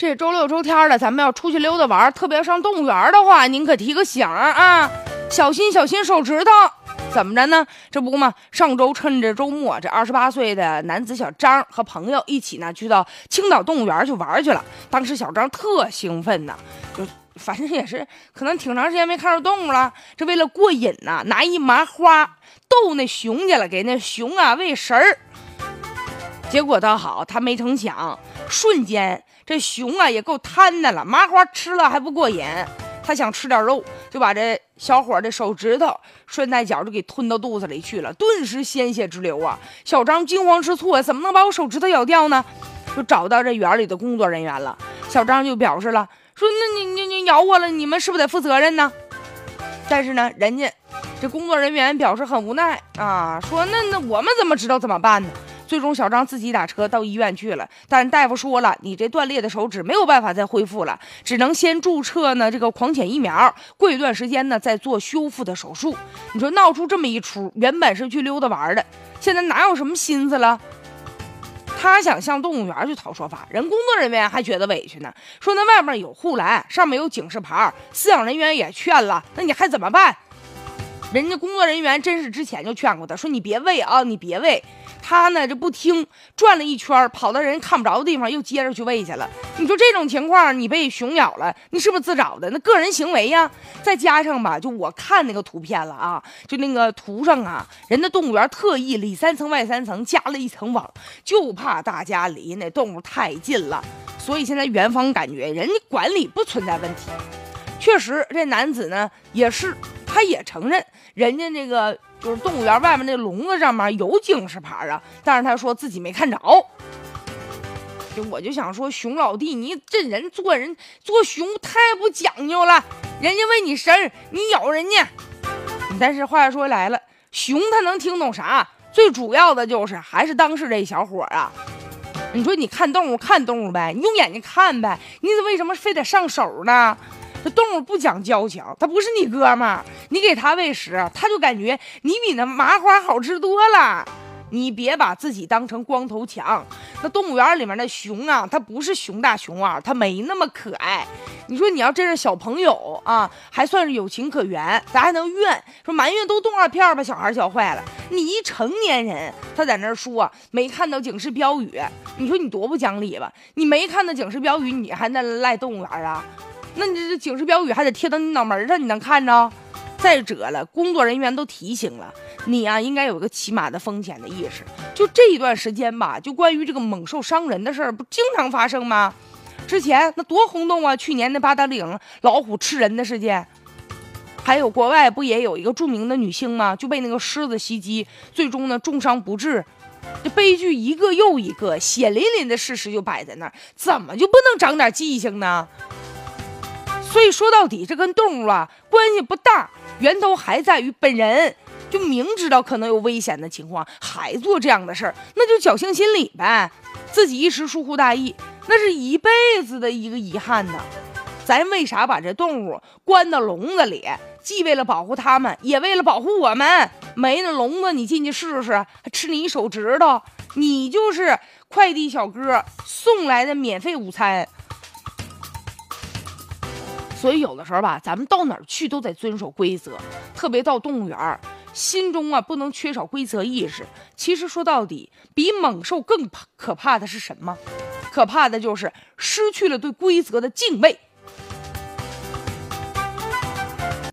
这周六周天的，咱们要出去溜达玩，特别上动物园的话，您可提个醒啊，小心小心手指头。怎么着呢？这不嘛，上周趁着周末，这二十八岁的男子小张和朋友一起呢，去到青岛动物园去玩去了。当时小张特兴奋呢，就反正也是可能挺长时间没看着动物了，这为了过瘾呢，拿一麻花逗那熊去了，给那熊啊喂食儿。结果倒好，他没成想，瞬间这熊啊也够贪的了，麻花吃了还不过瘾，他想吃点肉，就把这小伙的手指头顺带脚就给吞到肚子里去了，顿时鲜血直流啊！小张惊慌失措，怎么能把我手指头咬掉呢？就找到这园里的工作人员了。小张就表示了，说那你你你咬我了，你们是不是得负责任呢？但是呢，人家这工作人员表示很无奈啊，说那那我们怎么知道怎么办呢？最终，小张自己打车到医院去了，但大夫说了，你这断裂的手指没有办法再恢复了，只能先注射呢这个狂犬疫苗，过一段时间呢再做修复的手术。你说闹出这么一出，原本是去溜达玩的，现在哪有什么心思了？他想向动物园去讨说法，人工作人员还觉得委屈呢，说那外面有护栏，上面有警示牌，饲养人员也劝了，那你还怎么办？人家工作人员真是之前就劝过他，说你别喂啊，你别喂。他呢，就不听，转了一圈，跑到人看不着的地方，又接着去喂去了。你说这种情况，你被熊咬了，你是不是自找的？那个人行为呀，再加上吧，就我看那个图片了啊，就那个图上啊，人家动物园特意里三层外三层加了一层网，就怕大家离那动物太近了。所以现在园方感觉人家管理不存在问题。确实，这男子呢也是，他也承认人家那个。就是动物园外面那笼子上面有警示牌啊，但是他说自己没看着。就我就想说，熊老弟，你这人做人做熊太不讲究了。人家喂你食儿，你咬人家。但是话又说来了，熊它能听懂啥？最主要的就是还是当时这小伙啊。你说你看动物看动物呗，你用眼睛看呗，你为什么非得上手呢？这动物不讲交情，它不是你哥们儿，你给它喂食，它就感觉你比那麻花好吃多了。你别把自己当成光头强。那动物园里面的熊啊，它不是熊大熊二，它没那么可爱。你说你要真是小朋友啊，还算是有情可原，咱还能怨说埋怨都动画片把小孩教坏了。你一成年人，他在那说没看到警示标语，你说你多不讲理吧？你没看到警示标语，你还那赖动物园啊？那你这警示标语还得贴到你脑门上，你能看着？再者了，工作人员都提醒了你啊，应该有个起码的风险的意识。就这一段时间吧，就关于这个猛兽伤人的事儿，不经常发生吗？之前那多轰动啊！去年那八达岭老虎吃人的事件，还有国外不也有一个著名的女星吗？就被那个狮子袭击，最终呢重伤不治。这悲剧一个又一个，血淋淋的事实就摆在那儿，怎么就不能长点记性呢？所以说到底，这跟动物啊关系不大，源头还在于本人。就明知道可能有危险的情况，还做这样的事儿，那就侥幸心理呗。自己一时疏忽大意，那是一辈子的一个遗憾呢。咱为啥把这动物关到笼子里？既为了保护它们，也为了保护我们。没那笼子，你进去试试，还吃你一手指头，你就是快递小哥送来的免费午餐。所以有的时候吧，咱们到哪儿去都得遵守规则，特别到动物园儿，心中啊不能缺少规则意识。其实说到底，比猛兽更可怕的是什么？可怕的就是失去了对规则的敬畏。